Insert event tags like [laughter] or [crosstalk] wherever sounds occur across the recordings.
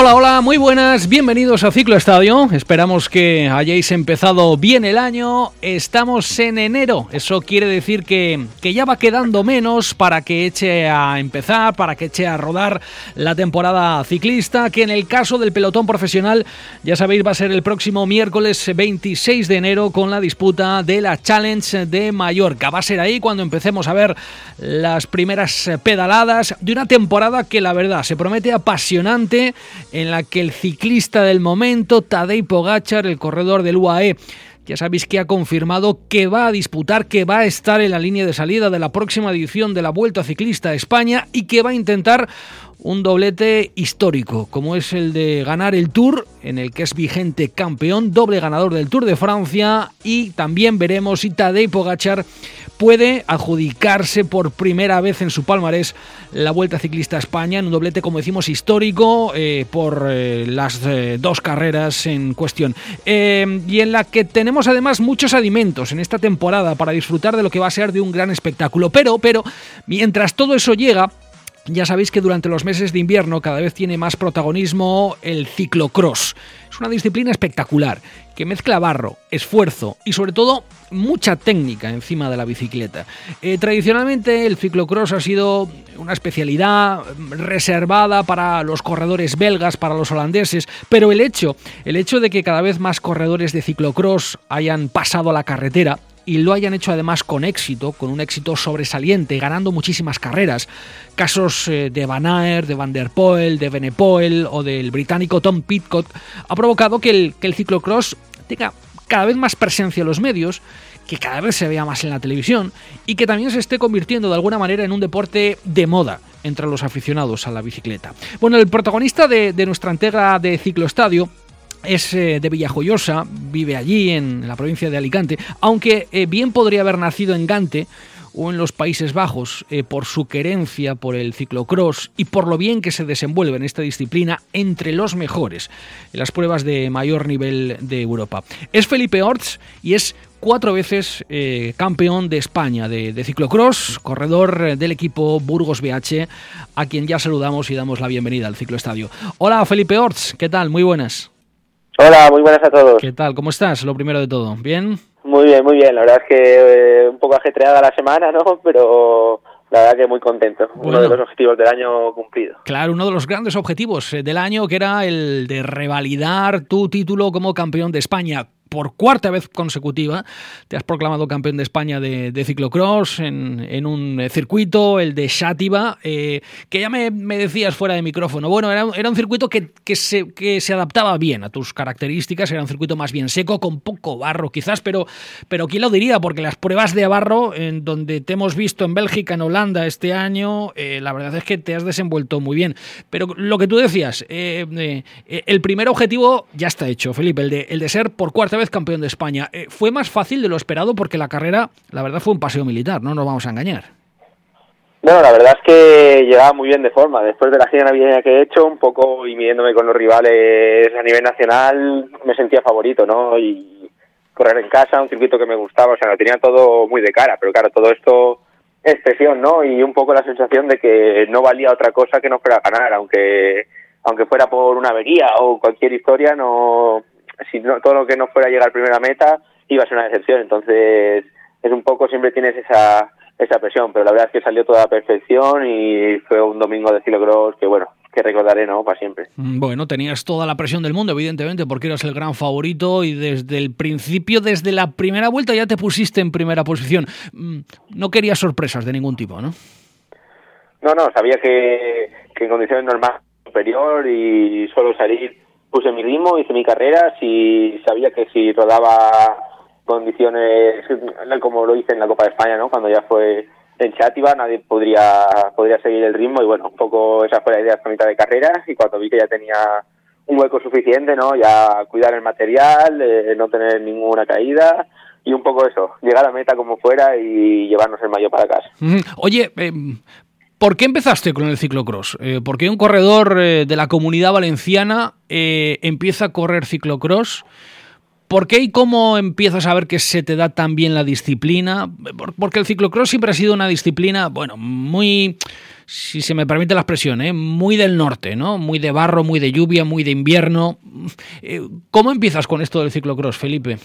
Hola, hola, muy buenas, bienvenidos a Ciclo Estadio. Esperamos que hayáis empezado bien el año. Estamos en enero, eso quiere decir que, que, ya va quedando menos para que eche a empezar, para que eche a rodar la temporada ciclista, que en el caso del pelotón profesional, ya sabéis, va a ser el próximo miércoles 26 de enero con la disputa de la Challenge de Mallorca. Va a ser ahí cuando empecemos a ver las primeras pedaladas de una temporada que la verdad se promete apasionante en la que el ciclista del momento, Tadej Pogachar, el corredor del UAE, ya sabéis que ha confirmado que va a disputar, que va a estar en la línea de salida de la próxima edición de la Vuelta Ciclista a España y que va a intentar un doblete histórico, como es el de ganar el Tour, en el que es vigente campeón, doble ganador del Tour de Francia, y también veremos si Tadej Pogachar puede adjudicarse por primera vez en su palmarés la Vuelta Ciclista a España, en un doblete, como decimos, histórico eh, por eh, las eh, dos carreras en cuestión. Eh, y en la que tenemos además muchos alimentos en esta temporada para disfrutar de lo que va a ser de un gran espectáculo. Pero, pero, mientras todo eso llega, ya sabéis que durante los meses de invierno cada vez tiene más protagonismo el ciclocross. Es una disciplina espectacular que mezcla barro, esfuerzo y sobre todo mucha técnica encima de la bicicleta. Eh, tradicionalmente el ciclocross ha sido una especialidad reservada para los corredores belgas, para los holandeses, pero el hecho, el hecho de que cada vez más corredores de ciclocross hayan pasado a la carretera y lo hayan hecho además con éxito, con un éxito sobresaliente, ganando muchísimas carreras. Casos eh, de Van Aert, de Van der Poel, de Benepoel o del británico Tom Pitcock ha provocado que el, que el ciclocross tenga cada vez más presencia en los medios, que cada vez se vea más en la televisión y que también se esté convirtiendo de alguna manera en un deporte de moda entre los aficionados a la bicicleta. Bueno, el protagonista de, de nuestra entrega de Cicloestadio es eh, de Villajoyosa, vive allí en la provincia de Alicante, aunque eh, bien podría haber nacido en Gante o en los Países Bajos eh, por su querencia por el ciclocross y por lo bien que se desenvuelve en esta disciplina entre los mejores en las pruebas de mayor nivel de Europa. Es Felipe Orts y es cuatro veces campeón de España de, ciclocross, corredor del equipo Burgos BH, a quien ya saludamos y damos la bienvenida al cicloestadio. Hola Felipe Orts, ¿qué tal? Muy buenas. Hola, muy buenas a todos. ¿Qué tal? ¿Cómo estás? Lo primero de todo, ¿bien? Muy bien, muy bien. La verdad es que eh, un poco ajetreada la semana, ¿no? [laughs] Pero la verdad que muy contento. Bueno. Uno de los objetivos del año cumplido. Claro, uno de los grandes objetivos eh, del año que era el de revalidar tu título como campeón de España por cuarta vez consecutiva te has proclamado campeón de España de, de ciclocross en, en, un circuito, el de Xàtiva, eh, que ya me, me, decías fuera de micrófono. Bueno, era, era un circuito que, que, se, que, se, adaptaba bien a tus características, era un circuito más bien seco, con poco barro quizás, pero, pero ¿quién lo diría? Porque las pruebas de barro, en donde te hemos visto en Bélgica, en Holanda este año, eh, la verdad es que te has desenvuelto muy bien. Pero lo que tú decías, eh, eh el primer objetivo ya está hecho, Felipe, el de, el de ser por cuarta vez campeón de España. Eh, fue más fácil de lo esperado porque la carrera, la verdad, fue un paseo militar, no nos vamos a engañar. Bueno, la verdad es que llevaba muy bien de forma. Después de la gira navideña que he hecho, un poco y midiéndome con los rivales a nivel nacional, me sentía favorito, ¿no? Y correr en casa, un circuito que me gustaba, o sea, lo tenía todo muy de cara, pero claro, todo esto es presión, ¿no? Y un poco la sensación de que no valía otra cosa que no fuera ganar, aunque aunque fuera por una avería o cualquier historia, no si no, todo lo que no fuera a llegar primero a meta iba a ser una decepción. Entonces, es un poco, siempre tienes esa, esa presión, pero la verdad es que salió toda a perfección y fue un domingo de ciclocross que, bueno, que recordaré, ¿no? Para siempre. Bueno, tenías toda la presión del mundo, evidentemente, porque eras el gran favorito y desde el principio, desde la primera vuelta, ya te pusiste en primera posición. No querías sorpresas de ningún tipo, ¿no? No, no, sabía que, que en condiciones normales superior y solo salir puse mi ritmo, hice mi carrera, si sabía que si rodaba condiciones como lo hice en la Copa de España, ¿no? Cuando ya fue en Chátiva, nadie podría podría seguir el ritmo y bueno, un poco esa fue la idea de carrera y cuando vi que ya tenía un hueco suficiente, ¿no? Ya cuidar el material, eh, no tener ninguna caída y un poco eso, llegar a la meta como fuera y llevarnos el mayo para casa. Oye, eh, ¿Por qué empezaste con el ciclocross? Eh, ¿Por qué un corredor eh, de la comunidad valenciana eh, empieza a correr ciclocross? ¿Por qué y cómo empiezas a ver que se te da tan bien la disciplina? Porque el ciclocross siempre ha sido una disciplina, bueno, muy, si se me permite la expresión, muy del norte, ¿no? Muy de barro, muy de lluvia, muy de invierno. ¿Cómo empiezas con esto del ciclocross, Felipe?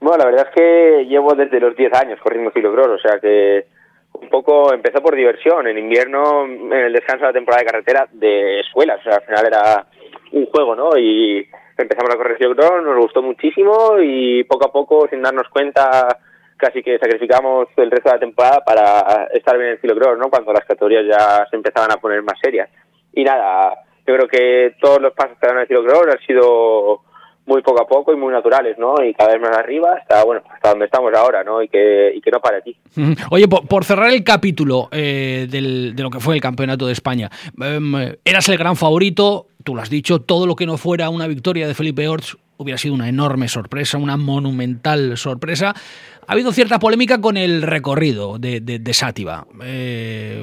Bueno, la verdad es que llevo desde los 10 años corriendo ciclocross, o sea que un poco empezó por diversión. En invierno, en el descanso de la temporada de carretera, de escuelas. O sea, al final era un juego, ¿no? Y empezamos a correr ciclocross, nos gustó muchísimo y poco a poco, sin darnos cuenta, casi que sacrificamos el resto de la temporada para estar bien en el ciclocross, ¿no? Cuando las categorías ya se empezaban a poner más serias. Y nada, yo creo que todos los pasos que dan el ciclocross han sido muy poco a poco y muy naturales, ¿no? Y cada vez más arriba hasta, bueno, hasta donde estamos ahora, ¿no? Y que, y que no pare aquí. Oye, por, cerrar el capítulo eh, del, de lo que fue el Campeonato de España, em, eras el gran favorito, tú lo has dicho, todo lo que no fuera una victoria de Felipe Orts hubiera sido una enorme sorpresa, una monumental sorpresa. Ha habido cierta polémica con el recorrido de, de, Sátiva. Eh,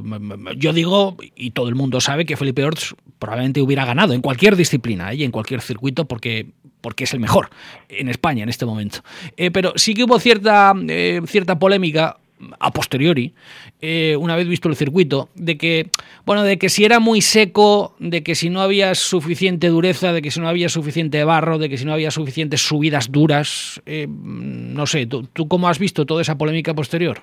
yo digo, y todo el mundo sabe, que Felipe Orts probablemente hubiera ganado en cualquier disciplina ¿eh? y en cualquier circuito porque porque es el mejor en España en este momento. Eh, pero sí que hubo cierta, cierta polémica a posteriori, eh, una vez visto el circuito, de que, bueno, de que si era muy seco, de que si no había suficiente dureza, de que si no había suficiente barro, de que si no había suficientes subidas duras, no sé, ¿tú, ¿tú cómo has visto toda esa polémica posterior?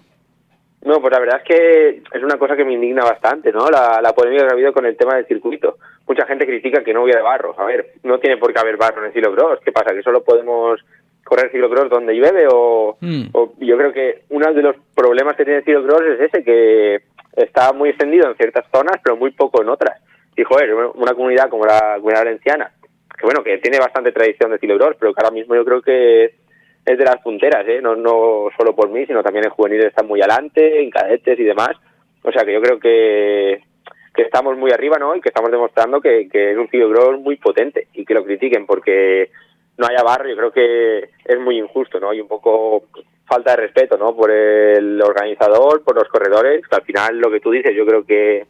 No, pues la verdad es que es una cosa que me indigna bastante, ¿no? La, la polémica que ha habido con el tema del circuito. Mucha gente critica que no hubiera barro. A ver, no tiene por qué haber barro en el. ¿Qué pasa? ¿Que solo podemos correr ciclocross donde llueve? O, mm. o yo creo que uno de los problemas que tiene el ciclocross es ese, que está muy extendido en ciertas zonas, pero muy poco en otras. Y, joder, una comunidad como la comunidad valenciana, que bueno, que tiene bastante tradición de ciclocross, pero que ahora mismo yo creo que es de las punteras, ¿eh? no, no solo por mí, sino también en juveniles están muy adelante, en cadetes y demás. O sea que yo creo que, que estamos muy arriba, ¿no? Y que estamos demostrando que, que es un ciclocross muy potente y que lo critiquen porque no haya barro, yo creo que es muy injusto, ¿no? Y un poco falta de respeto, ¿no? Por el organizador, por los corredores, que al final lo que tú dices, yo creo que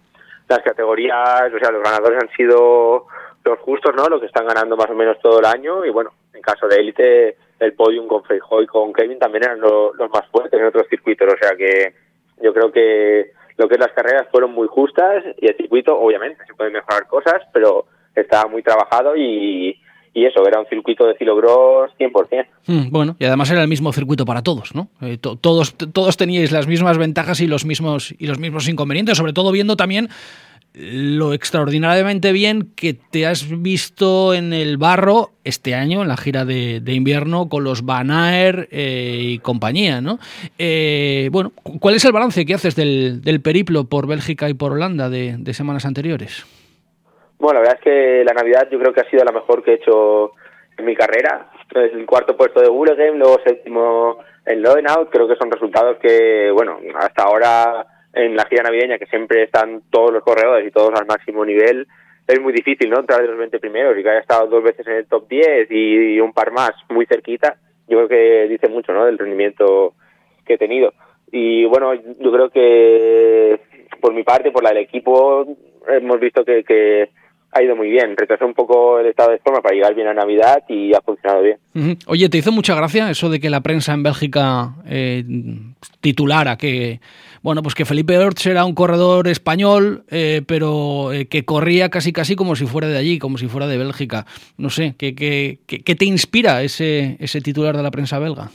las categorías, o sea, los ganadores han sido los justos, ¿no? Los que están ganando más o menos todo el año y bueno, en caso de élite el podium con Feijóo y con Kevin también eran los más fuertes en otros circuitos, o sea que yo creo que lo que es las carreras fueron muy justas y el circuito obviamente se pueden mejorar cosas, pero estaba muy trabajado y, y eso, era un circuito de kilogros 100%. Mm, bueno, y además era el mismo circuito para todos, ¿no? Eh, todos, todos teníais las mismas ventajas y los mismos, y los mismos inconvenientes, sobre todo viendo también lo extraordinariamente bien que te has visto en el barro este año, en la gira de, invierno, con los Van Aer eh, y compañía, ¿no? Eh, bueno, ¿cuál es el balance que haces del, periplo por Bélgica y por Holanda de, semanas anteriores? Bueno, la verdad es que la Navidad yo creo que ha sido la mejor que he hecho en mi carrera. Es el cuarto puesto de Game, luego séptimo en Lodenau. Creo que son resultados que, bueno, hasta ahora en la gira navideña, que siempre están todos los corredores y todos al máximo nivel, es muy difícil, ¿no? Entrar de los 20 primeros y que haya estado dos veces en el top 10 y, un par más muy cerquita, yo creo que dice mucho, ¿no? Del rendimiento que he tenido. Y bueno, yo creo que por mi parte, por la del equipo, hemos visto que, que ha ido muy bien. Retrasó un poco el estado de forma para llegar bien a Navidad y ha funcionado bien. Oye, ¿te hizo mucha gracia eso de que la prensa en Bélgica eh, titulara que bueno, pues que Felipe Orts era un corredor español, eh, pero eh, que corría casi casi como si fuera de allí, como si fuera de Bélgica. No sé, ¿qué, qué, qué, te inspira ese, ese titular de la prensa belga?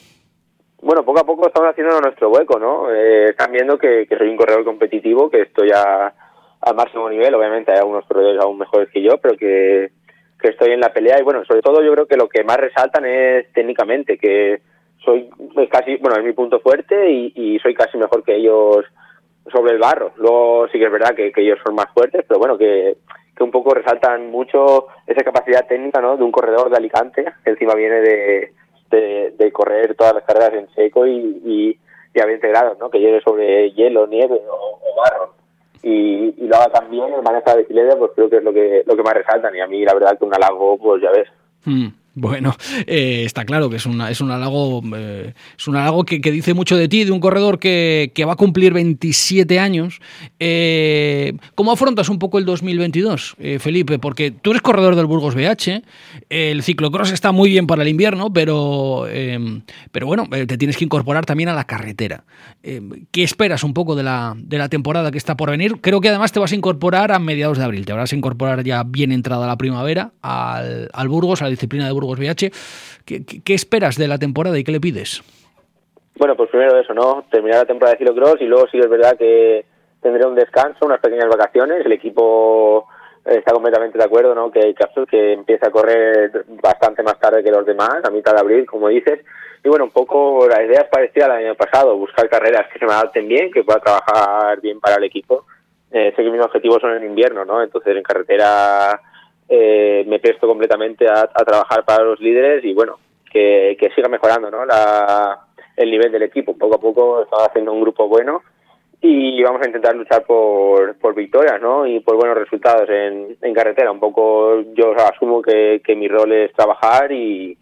Bueno, poco a poco estamos haciendo nuestro hueco, ¿no? Eh, están viendo que, soy un corredor competitivo, que estoy a, al máximo nivel. Obviamente hay algunos corredores aún mejores que yo, pero que, que estoy en la pelea. Y bueno, sobre todo yo creo que lo que más resaltan es técnicamente, que soy casi, bueno, es mi punto fuerte y, soy casi mejor que ellos sobre el barro. Luego sí que es verdad que, ellos son más fuertes, pero bueno, que, que, un poco resaltan mucho esa capacidad técnica ¿no? de un corredor de Alicante, que encima viene de, de, correr todas las carreras en seco y, y, a 20 grados, ¿no? que llegue sobre hielo, nieve o, barro. Y, y, lo haga también el manejo de bicicleta, pues creo que es lo que, lo que más resaltan. Y a mí, la verdad, que un halago, pues ya ves. Hmm. Bueno, eh, está claro que es, una, es un halago, eh, es un halago que, dice mucho de ti, de un corredor que, va a cumplir 27 años, eh, ¿Cómo afrontas un poco el 2022, eh, Felipe? Porque tú eres corredor del Burgos BH, el ciclocross está muy bien para el invierno, pero, pero bueno, te tienes que incorporar también a la carretera. ¿Qué esperas un poco de la, de la temporada que está por venir? Creo que además te vas a incorporar a mediados de abril, te vas a incorporar ya bien entrada la primavera al, al Burgos, a la disciplina de Burgos BH. ¿Qué, esperas de la temporada y qué le pides? Bueno, pues primero eso, ¿no? Terminar la temporada de ciclocross y luego sí es verdad que tendré un descanso, unas pequeñas vacaciones. El equipo está completamente de acuerdo, ¿no? Que que empieza a correr bastante más tarde que los demás, a mitad de abril, como dices. Y bueno, un poco la idea es parecida al año pasado, buscar carreras que se me adapten bien, que pueda trabajar bien para el equipo. Eh, sé que mis objetivos son en invierno, ¿no? Entonces en carretera eh, me presto completamente a, trabajar para los líderes y bueno, que, que siga mejorando, ¿no? La, el nivel del equipo. Poco a poco estamos haciendo un grupo bueno y vamos a intentar luchar por, por victorias ¿no? y por buenos resultados en, en carretera. Un poco yo asumo que, que mi rol es trabajar y,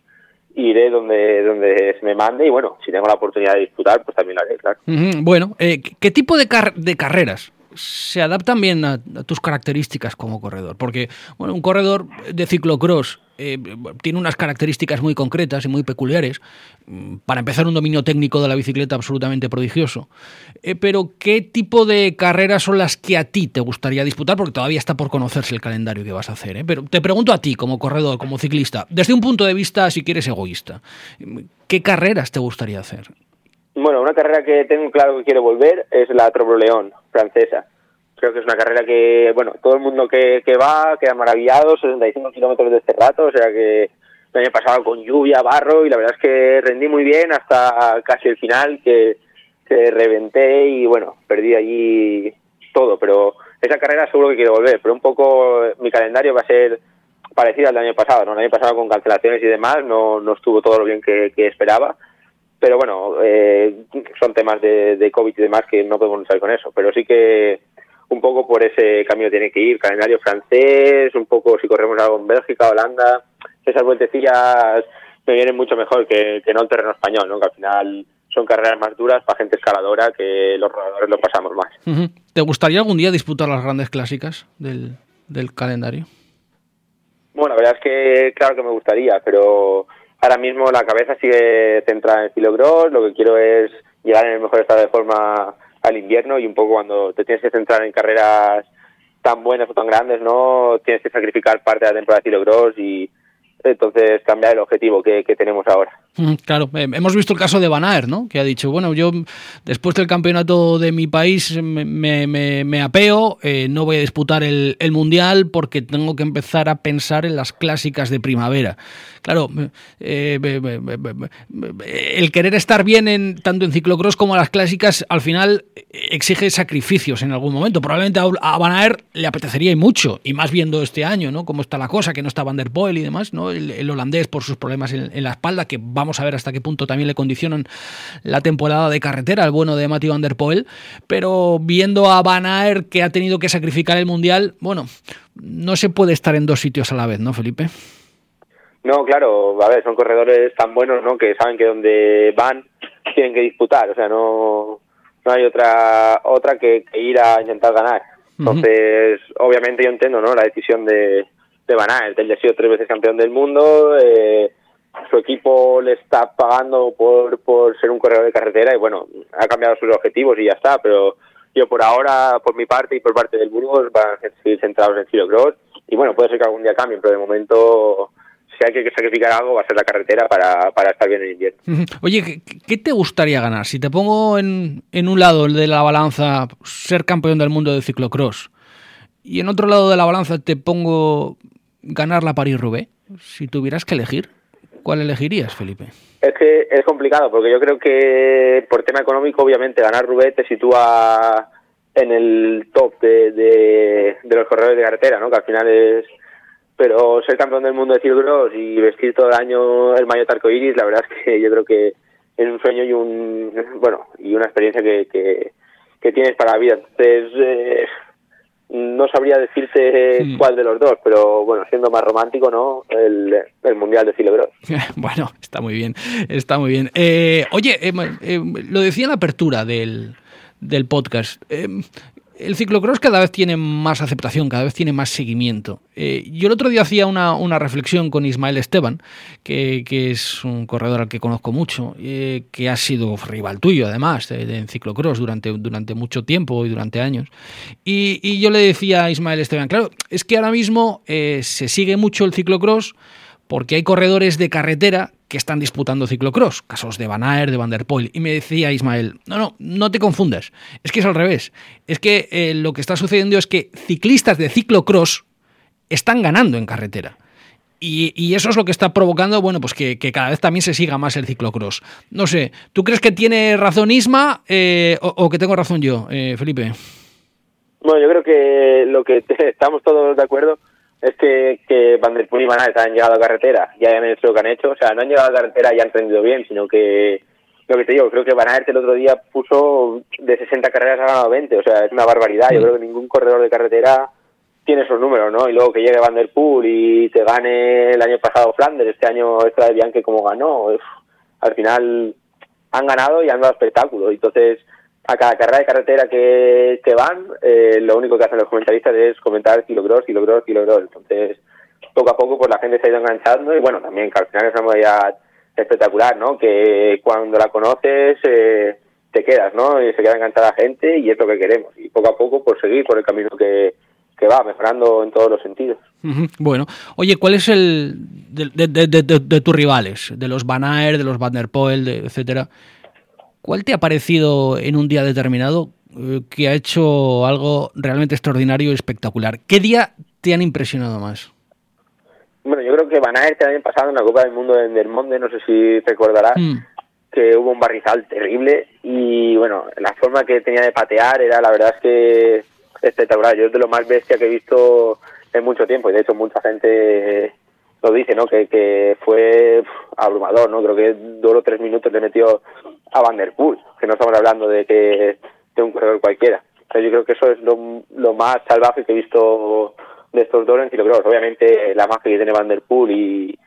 iré donde, donde se me mande y bueno, si tengo la oportunidad de disputar, pues también lo haré, claro. Bueno, eh, ¿qué tipo de, car de carreras se adaptan bien a, tus características como corredor? Porque bueno, un corredor de ciclocross eh, tiene unas características muy concretas y muy peculiares. Mm, para empezar, un dominio técnico de la bicicleta absolutamente prodigioso. Eh, pero, ¿qué tipo de carreras son las que a ti te gustaría disputar? Porque todavía está por conocerse el calendario que vas a hacer. ¿eh? Pero te pregunto a ti, como corredor, como ciclista, desde un punto de vista, si quieres, egoísta, ¿qué carreras te gustaría hacer? Bueno, una carrera que tengo claro que quiero volver es la León francesa creo que es una carrera que, bueno, todo el mundo que, que va queda maravillado, 65 kilómetros de este rato, o sea que el año pasado con lluvia, barro, y la verdad es que rendí muy bien hasta casi el final, que, que reventé y bueno, perdí allí todo, pero esa carrera seguro que quiero volver, pero un poco mi calendario va a ser parecido al del año pasado, ¿no? El año pasado con cancelaciones y demás no, no estuvo todo lo bien que esperaba, pero bueno, eh, son temas de, de COVID y demás que no podemos luchar con eso, pero sí que un poco por ese camino tiene que ir, calendario francés, un poco si corremos algo en Bélgica, Holanda, esas vueltecillas me vienen mucho mejor que, que no el terreno español, ¿no? que al final son carreras más duras para gente escaladora que los rodadores lo pasamos más. Uh -huh. ¿Te gustaría algún día disputar las grandes clásicas del, del calendario? Bueno, la verdad es que claro que me gustaría, pero ahora mismo la cabeza sigue centrada en Filogros, lo que quiero es llegar en el mejor estado de forma al invierno y un poco cuando te tienes que centrar en carreras tan buenas o tan grandes, ¿no? Tienes que sacrificar parte de la temporada de Kilogros y entonces cambiar el objetivo que tenemos ahora. Claro, eh, hemos visto el caso de Van Aert, ¿no? Que ha dicho, bueno, yo después del campeonato de mi país me, apeo, eh, no voy a disputar el, Mundial porque tengo que empezar a pensar en las clásicas de primavera. Claro, eh, el querer estar bien en, tanto en ciclocross como en las clásicas al final exige sacrificios en algún momento. Probablemente a, Van Aert le apetecería y mucho, y más viendo este año, ¿no? Cómo está la cosa, que no está Van der Poel y demás, ¿no? El, holandés por sus problemas en la espalda, que va vamos a ver hasta qué punto también le condicionan la temporada de carretera al bueno de Matthew Van Der Poel, pero viendo a Van Aert que ha tenido que sacrificar el Mundial, bueno, no se puede estar en dos sitios a la vez, ¿no, Felipe? No, claro, a ver, son corredores tan buenos, ¿no? Que saben que donde van [laughs] tienen que disputar, o sea, no, no hay otra otra que, que ir a intentar ganar. Entonces, uh -huh. obviamente yo entiendo, ¿no? La decisión de, de Van Aert, él ha sido tres veces campeón del mundo, eh, su equipo le está pagando por, por ser un corredor de carretera y bueno, ha cambiado sus objetivos y ya está, pero yo por ahora, por mi parte y por parte del Burgos, van a seguir centrados en ciclocross y bueno, puede ser que algún día cambien, pero de momento si hay que sacrificar algo va a ser la carretera para, para estar bien en invierno. Oye, ¿qué, ¿qué, te gustaría ganar? Si te pongo en, en un lado el de la balanza ser campeón del mundo de ciclocross y en otro lado de la balanza te pongo ganar la París-Roubaix, si tuvieras que elegir, ¿cuál elegirías, Felipe? Es que es complicado, porque yo creo que por tema económico, obviamente, ganar Roubaix te sitúa en el top de, de, los corredores de carretera, ¿no? Que al final es... Pero ser campeón del mundo de ciclocross y vestir todo el año el maillot arcoiris, la verdad es que yo creo que es un sueño y un... Bueno, y una experiencia que, que, que tienes para la vida. Entonces... Eh, no sabría decirte sí. cuál de los dos, pero bueno, siendo más romántico, ¿no? El, el Mundial de Cilebros. [laughs] bueno, está muy bien, está muy bien. Eh, oye, eh, eh, lo decía en la apertura del, del podcast. El ciclocross cada vez tiene más aceptación, cada vez tiene más seguimiento. Eh, yo el otro día hacía una, reflexión con Ismael Esteban, que, es un corredor al que conozco mucho, eh, que ha sido rival tuyo además en ciclocross durante, durante mucho tiempo y durante años. Y, yo le decía a Ismael Esteban, claro, es que ahora mismo eh, se sigue mucho el ciclocross porque hay corredores de carretera que están disputando ciclocross, casos de Van Aert, de Van der Poel. Y me decía Ismael, no, no, no te confundas, es que es al revés. Es que eh, lo que está sucediendo es que ciclistas de ciclocross están ganando en carretera. Y, eso es lo que está provocando, bueno, pues que, cada vez también se siga más el ciclocross. No sé, ¿tú crees que tiene razón Isma eh, o, que tengo razón yo, eh, Felipe? Bueno, yo creo que lo que [laughs] estamos todos de acuerdo es que, que Van der Poel y Van Aert han llegado a carretera y hayan hecho lo que han hecho. O sea, no han llegado a carretera y han rendido bien, sino que, lo que te digo, creo que Van Aert el otro día puso de 60 carreras ha ganado 20. O sea, es una barbaridad. Yo mm. creo que ningún corredor de carretera tiene esos números, ¿no? Y luego que llegue Van der Poel y te gane el año pasado Flanders, este año extra de Bianchi como ganó. al final han ganado y han dado espectáculo. Entonces, a cada carrera de carretera que, que van, eh, lo único que hacen los comentaristas es comentar kilogros, kilogros, kilogros. Entonces, poco a poco, pues la gente se ha ido enganchando y bueno, también que al final es una modalidad espectacular, ¿no? Que cuando la conoces eh, te quedas, ¿no? Y se queda enganchada la gente y es lo que queremos. Y poco a poco, pues seguir por el camino que, que va, mejorando en todos los sentidos. Bueno, oye, ¿cuál es el de, de, de, de, tus rivales? De los Van de los Van der Poel, etcétera. ¿Cuál te ha parecido en un día determinado eh, que ha hecho algo realmente extraordinario y espectacular? ¿Qué día te han impresionado más? Bueno, yo creo que Van Aert el año pasado en la Copa del Mundo en Monde, no sé si recordarás, mm. que hubo un barrizal terrible y bueno, la forma que tenía de patear era la verdad es que espectacular. Yo es de lo más bestia que he visto en mucho tiempo y de hecho mucha gente lo dice, ¿no? Que, que fue abrumador, ¿no? Creo que dos o tres minutos le metió a Van Der Poel, que no estamos hablando de que de un corredor cualquiera. yo creo que eso es lo, lo más salvaje que he visto de estos dos en kilómetros. Obviamente la magia que tiene Van Der Poel y,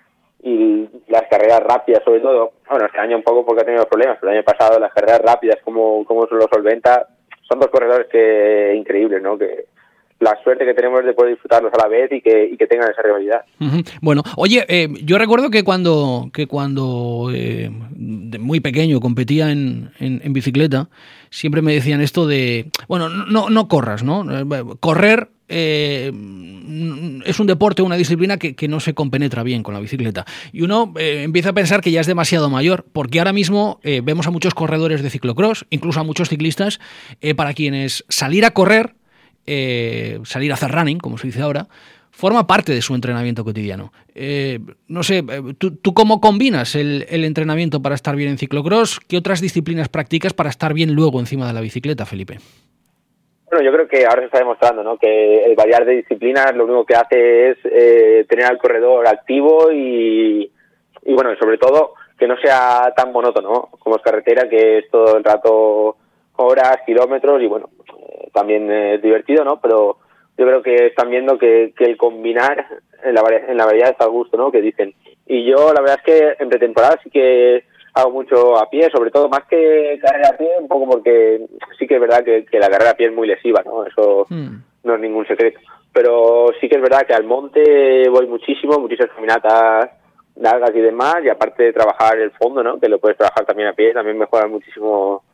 y las carreras rápidas sobre todo, bueno, este año un poco porque ha tenido problemas, pero el año pasado las carreras rápidas, como, como se lo solventa, son dos corredores que increíbles, ¿no? Que, la suerte que tenemos de poder disfrutarlos a la vez y que, y que tengan esa rivalidad. Bueno, oye, eh, yo recuerdo que cuando, que cuando eh, muy pequeño competía en, en, bicicleta, siempre me decían esto de, bueno, no, no corras, ¿no? Eh, correr es un deporte, una disciplina que, que, no se compenetra bien con la bicicleta. Y uno empieza a pensar que ya es demasiado mayor, porque ahora mismo vemos a muchos corredores de ciclocross, incluso a muchos ciclistas, para quienes salir a correr eh, salir a hacer running, como se dice ahora, forma parte de su entrenamiento cotidiano. Eh, no sé, eh, ¿tú, cómo combinas el, entrenamiento para estar bien en ciclocross? ¿Qué otras disciplinas practicas para estar bien luego encima de la bicicleta, Felipe? Bueno, yo creo que ahora se está demostrando ¿no? que el variar de disciplinas lo único que hace es tener al corredor activo y, y, bueno, sobre todo que no sea tan monótono como es carretera, que es todo el rato horas, kilómetros y bueno, también es divertido, ¿no? Pero yo creo que están viendo que, que el combinar en la, en la variedad está al gusto, ¿no? Que dicen. Y yo la verdad es que en pretemporada sí que hago mucho a pie, sobre todo más que carrera a pie, un poco porque sí que es verdad que, la carrera a pie es muy lesiva, ¿no? Eso hmm. no es ningún secreto. Pero sí que es verdad que al monte voy muchísimo, muchísimas caminatas largas y demás, y aparte de trabajar el fondo, ¿no? Que lo puedes trabajar también a pie, también mejora muchísimo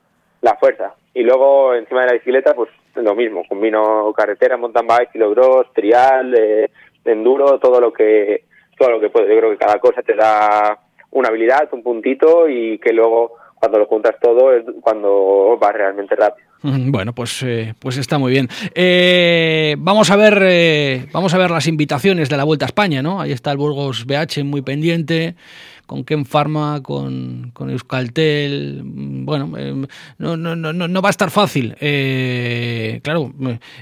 la fuerza. Y luego encima de la bicicleta, pues lo mismo, combino carretera, mountain bike, kilogros, trial, eh, enduro, todo lo que todo lo que puedo. Yo creo que cada cosa te da una habilidad, un puntito y que luego cuando lo juntas todo es cuando vas realmente rápido. [laughs] Bueno, pues, eh, pues está muy bien. Eh, vamos a ver, vamos a ver las invitaciones de la Vuelta a España, ¿no? Ahí está el Burgos BH muy pendiente con Ken Pharma, con, con Euskaltel. Bueno, eh, no, no, no, no va a estar fácil. Eh, claro,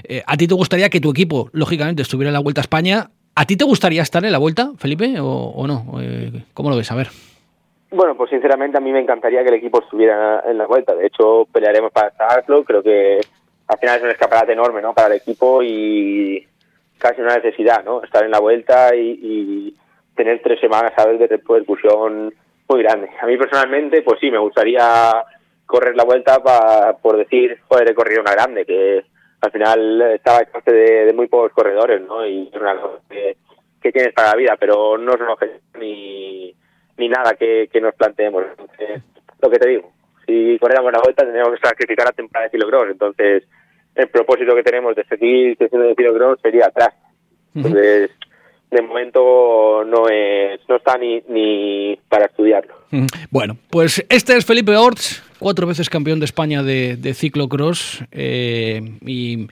eh, a ti te gustaría que tu equipo, lógicamente, estuviera en la Vuelta a España. ¿A ti te gustaría estar en la Vuelta, Felipe, o, no? ¿Cómo lo ves? A ver. Bueno, pues sinceramente a mí me encantaría que el equipo estuviera en la Vuelta. De hecho, pelearemos para estarlo. Creo que al final es un escaparate enorme ¿no? para el equipo y casi una necesidad, ¿no? Estar en la Vuelta y tener tres semanas a ver de repercusión muy grande. A mí personalmente, pues sí, me gustaría correr la vuelta para por decir, joder, he corrido una grande, que al final estaba el coste de, muy pocos corredores, ¿no? Y es una cosa que, tienes para la vida, pero no son objetivos ni, ni nada que, nos planteemos. Entonces, lo que te digo, si corriéramos la vuelta tendríamos que sacrificar la temporada de kilocross, entonces el propósito que tenemos de seguir creciendo de kilocross sería atrás. Entonces, de momento no es no está ni, ni para estudiarlo. Bueno, pues este es Felipe Orts, cuatro veces campeón de España de, de ciclocross eh, y,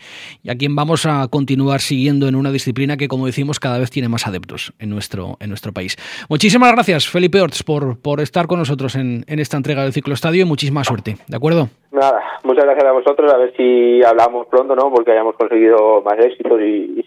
a quien vamos a continuar siguiendo en una disciplina que, como decimos, cada vez tiene más adeptos en nuestro, en nuestro país. Muchísimas gracias, Felipe Orts, por, por estar con nosotros en, en esta entrega del Cicloestadio y muchísima suerte, ¿de acuerdo? Nada, muchas gracias a vosotros, a ver si hablamos pronto, ¿no? Porque hayamos conseguido más éxitos y, y